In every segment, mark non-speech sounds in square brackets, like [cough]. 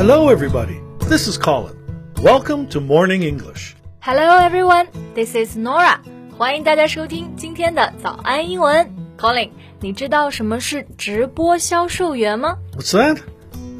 Hello, everybody. This is Colin. Welcome to Morning English. Hello everyone, this is Nora. 欢迎大家收听今天的早安英文。Colin，你知道什么是直播销售员吗 What's that?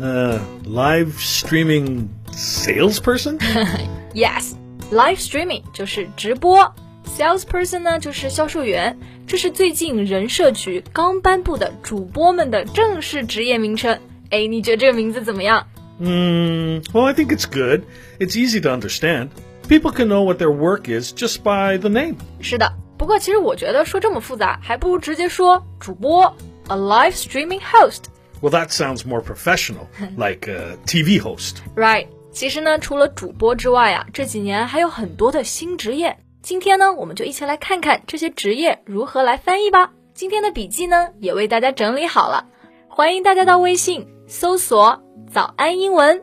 Uh, live streaming salesperson? [laughs] ？Yes, live streaming 就是直播，salesperson 呢就是销售员。这是最近人社局刚颁布的主播们的正式职业名称。哎，你觉得这个名字怎么样？ Hmm, well, I think it's good. It's easy to understand. People can know what their work is just by the name. 是的，不过其实我觉得说这么复杂，还不如直接说主播，a live streaming host。Well, that sounds more professional, like a TV host. Right，其实呢，除了主播之外啊，这几年还有很多的新职业。今天呢，我们就一起来看看这些职业如何来翻译吧。今天的笔记呢，也为大家整理好了，欢迎大家到微信搜索“早安英文”，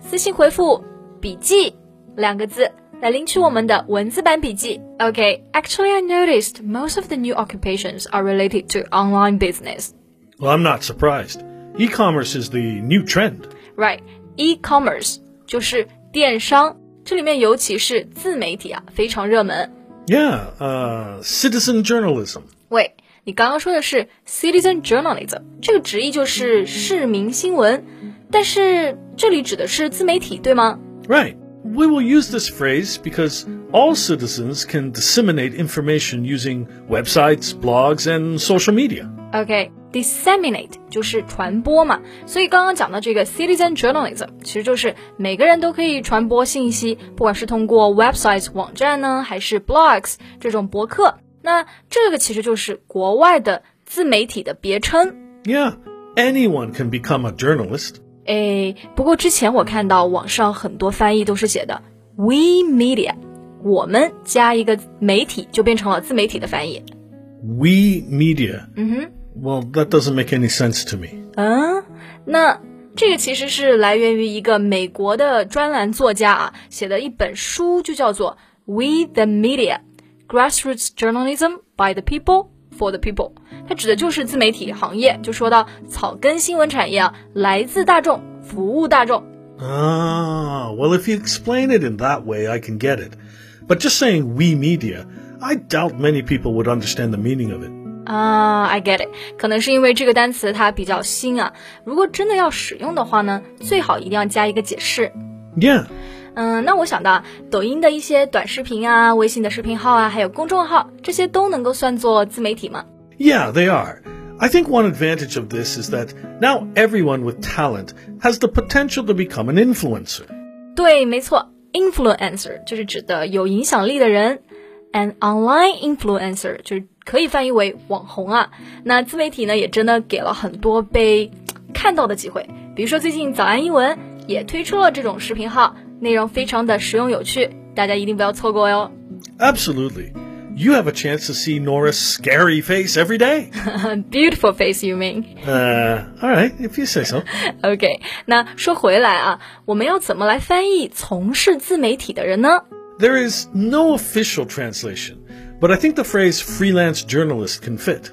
私信回复“笔记”两个字来领取我们的文字版笔记。Okay，actually I noticed most of the new occupations are related to online business. Well, I'm not surprised. E-commerce is the new trend. Right, e-commerce 就是电商，这里面尤其是自媒体啊，非常热门。 Yeah, uh, citizen journalism. 喂，你刚刚说的是 citizen journalism，这个直译就是市民新闻， 但是这里指的是自媒体，对吗？ Right. We will use this phrase because all citizens can disseminate information using websites, blogs, and social media. OK，disseminate、就是传播嘛，所以刚刚讲的这个 citizen journalism 其实就是每个人都可以传播信息，不管是通过 websites 网站呢，还是 blogs 这种博客，那这个其实就是国外的自媒体的别称。 Yeah, anyone can become a journalist. 诶，不过之前我看到网上很多翻译都是写的 we media，我们加一个媒体就变成了自媒体的翻译。We media. 嗯哼 Well, that doesn't make any sense to me. 嗯，那这个其实是来源于一个美国的专栏作家啊写的一本书，就叫做《We the Media: Grassroots Journalism by the People for the People》。它指的就是自媒体行业，就说到草根新闻产业啊，来自大众，服务大众。 Ah, well, if you explain it in that way, I can get it. But just saying we media, I doubt many people would understand the meaning of it. 啊、i get it，可能是因为这个单词它比较新啊。如果真的要使用的话呢，最好一定要加一个解释。 Yeah. 嗯，那我想到抖音的一些短视频啊，微信的视频号啊，还有公众号，这些都能够算作自媒体吗？Yeah, they are. I think one advantage of this is that now everyone with talent has the potential to become an influencer. 对，没错，influencer 就是指的有影响力的人，an online influencer 就是可以翻译为网红啊。那自媒体呢，也真的给了很多被看到的机会，比如说最近早安英文也推出了这种视频号，内容非常的实用有趣，大家一定不要错过哟。 Absolutely. You have a chance to see Nora's scary face every day. [laughs] Beautiful face, you mean? [laughs] Uh, all right, if you say so. [laughs] OK，那说回来啊，我们要怎么来翻译从事自媒体的人呢？ There is no official translation, but I think the phrase freelance journalist can fit.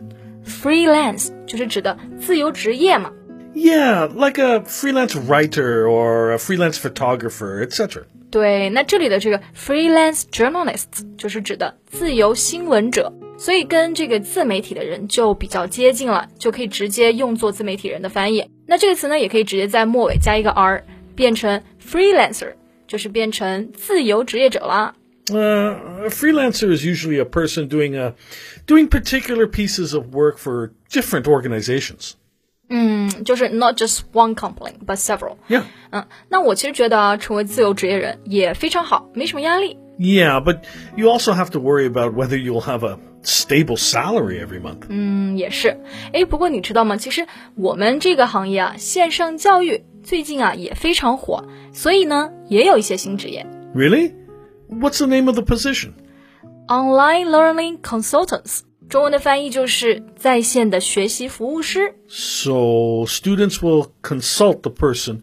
Freelance 就是指的自由职业嘛。 Yeah, like a freelance writer or a freelance photographer, etc. 对，那这里的这个 freelance journalists 就是指的自由新闻者，所以跟这个自媒体的人就比较接近了，就可以直接用作自媒体人的翻译。那这个词呢，也可以直接在末尾加一个 r，变成 freelancer，就是变成自由职业者啦。 Uh, a freelancer is usually a person doing a doing particular pieces of work for different organizations. 嗯，就是 not just one company but several。 Yeah. 嗯，那我其实觉得啊，成为自由职业人也非常好，没什么压力。 Yeah, but you also have to worry about whether you'll have a stable salary every month. 嗯，也是。哎，不过你知道吗？其实我们这个行业啊，线上教育最近啊也非常火，所以呢，也有一些新职业 Really? What's the name of the position? ，online learning consultants。 中文的翻译就是在线的学习服务师。 So students will consult the person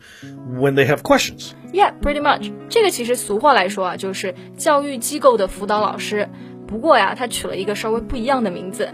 when they have questions. Yeah, pretty much。这个其实俗话来说啊，就是教育机构的辅导老师。不过呀，他取了一个稍微不一样的名字。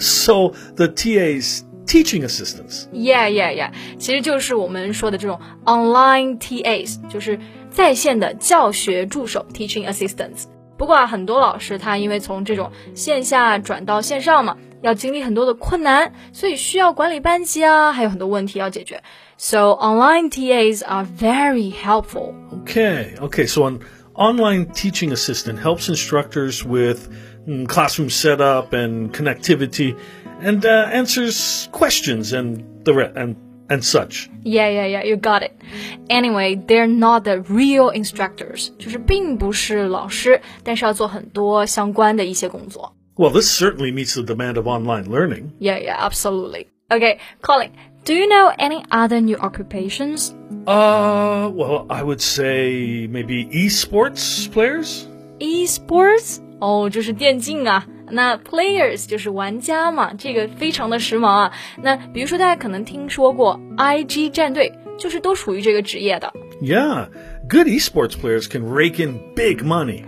So [laughs] the TAs teaching assistants. Yeah, yeah, yeah，其实就是我们说的这种 online TAs，就是在线的教学助手 teaching assistants。 不过啊，很多老师他因为从这种线下转到线上嘛，要经历很多的困难，所以需要管理班级啊，还有很多问题要解决。So online TAs are very helpful. Okay, okay. So an online teaching assistant helps instructors with mm, classroom setup and connectivity, and uh, answers questions and the re- and and such. Yeah, yeah, yeah, you got it. Anyway, they're not the real instructors，就是并不是老师，但是要做很多相关的一些工作。 Well, this certainly meets the demand of online learning. Yeah, yeah, absolutely. Okay, Colin, do you know any other new occupations? Uh, well, I would say maybe esports players. Esports 哦，就是电竞啊。 那 players 就是玩家嘛，这个非常的时髦啊。那比如说大家可能听说过 IG 战队，就是都属于这个职业的。Yeah, good esports players can rake in big money.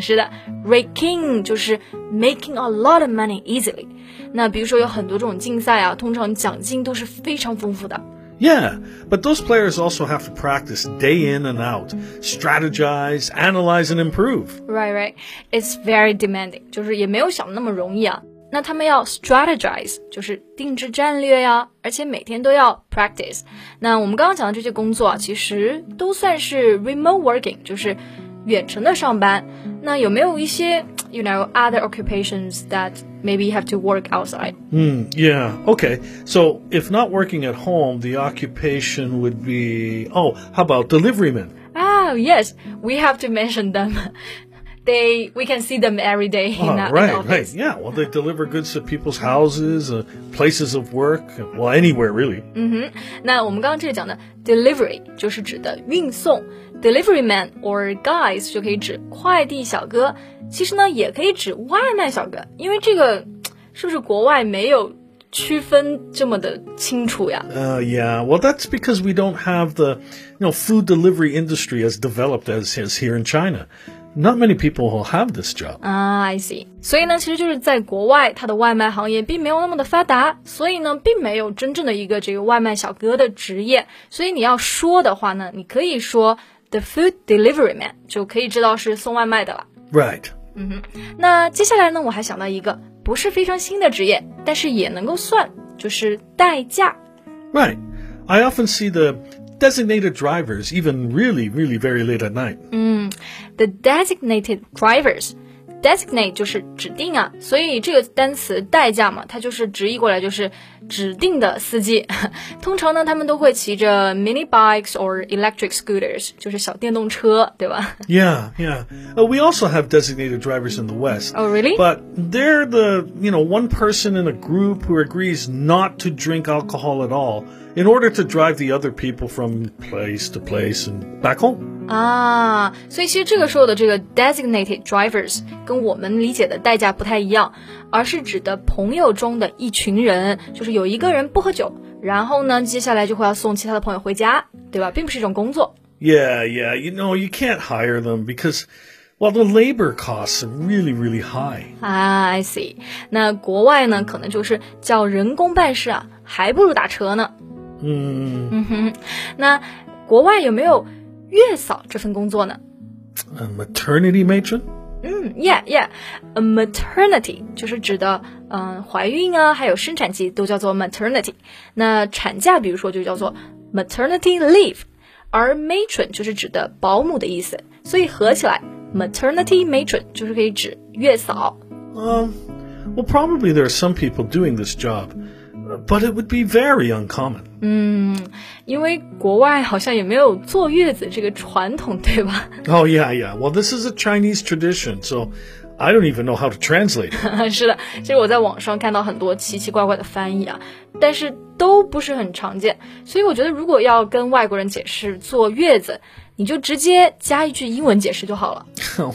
是的，raking 就是 making a lot of money easily。那比如说有很多这种竞赛啊，通常奖金都是非常丰富的。Yeah, but those players also have to practice day in and out, strategize, analyze, and improve. Right, right. It's very demanding，就是也没有想的那么容易啊。那他们要 strategize，就是定制战略呀，而且每天都要 practice。那我们刚刚讲的这些工作啊，其实都算是 remote working，就是远程的上班。那有没有一些 you know other occupations that maybe you have to work outside? Hmm, yeah, okay. So if not working at home, the occupation would be oh, how about deliverymen? Ah, yes, we have to mention them. [laughs] They we can see them every day in, Oh, the, in the right, office. right. Yeah, well, they deliver goods to people's houses, uh, places of work, well, anywhere really. 那我们刚刚这里讲的 delivery 就是指的运送 ，delivery man or guys 就可以指快递小哥，其实呢也可以指外卖小哥，因为这个是不是国外没有区分这么的清楚呀？ Uh, yeah, well, that's because we don't have the, you know, food delivery industry as developed as is here in China. Not many people will have this job. 啊、i see。所以呢，其实就是在国外，它的外卖行业并没有那么的发达，所以呢，并没有真正的一个这个外卖小哥的职业。所以你要说的话呢，你可以说 the food delivery man，就可以知道是送外卖的了。 Right. 那接下来呢，我还想到一个不是非常新的职业，但是也能够算，就是代驾。 Right. I often see the designated drivers even really, really very late at night. The designated drivers。 designate 就是指定啊，所以这个单词代驾嘛，它就是直译过来就是指定的司机。通常呢，他们都会骑着 [laughs] mini bikes or electric scooters，就是小电动车，对吧 Yeah, yeah. Uh, we also have designated drivers in the West. Oh, really? But they're the, you know, one person in a group who agrees not to drink alcohol at all in order to drive the other people from place to place and back home. 啊，所以其实这个时候的这个 designated drivers 跟我们理解的代驾不太一样，而是指的朋友中的一群人，就是有一个人不喝酒，然后呢，接下来就会要送其他的朋友回家，对吧？并不是一种工作。Yeah, yeah. You know, you can't hire them because, well, the labor costs are really, really high. 啊，I see。那国外呢，可能就是叫人工办事啊，还不如打车呢。Mm, 嗯哼，那国外有没有月嫂这份工作呢？ a maternity matron? 嗯，yeah yeah，a maternity 就是指的嗯、呃怀孕啊，还有生产期都叫做 maternity。那产假比如说就叫做 maternity leave，而 matron 就是指的保姆的意思，所以合起来 maternity matron 就是可以指月嫂。 Um, well, probably there are some people doing this job, uh, but it would be very uncommon. 因为国外好像也没有坐月子这个传统，对吧？ Oh, yeah, yeah. Well, this is a Chinese tradition, so I don't even know how to translate it. [laughs] 是的，其实我在网上看到很多奇奇怪怪的翻译啊，但是都不是很常见。所以我觉得，如果要跟外国人解释坐月子，你就直接加一句英文解释就好了。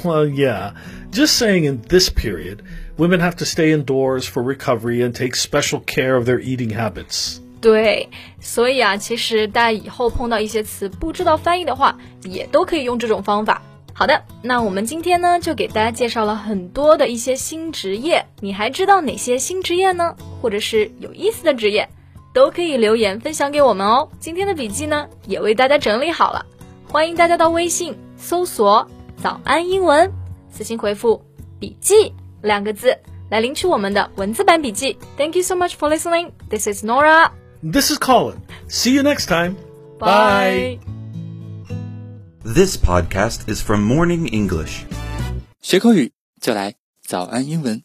well, yeah. [laughs] Just saying in this period, women have to stay indoors for recovery and take special care of their eating habits. 对，所以啊，其实大家以后碰到一些词不知道翻译的话，也都可以用这种方法。好的，那我们今天呢，就给大家介绍了很多的一些新职业，你还知道哪些新职业呢？或者是有意思的职业？都可以留言分享给我们哦。今天的笔记呢，也为大家整理好了，欢迎大家到微信搜索“早安英文”，私信回复“笔记”两个字来领取我们的文字版笔记。Thank you so much for listening. This is Nora. This is Colin. See you next time. Bye. This podcast is from Morning English. 学口语就来早安英文。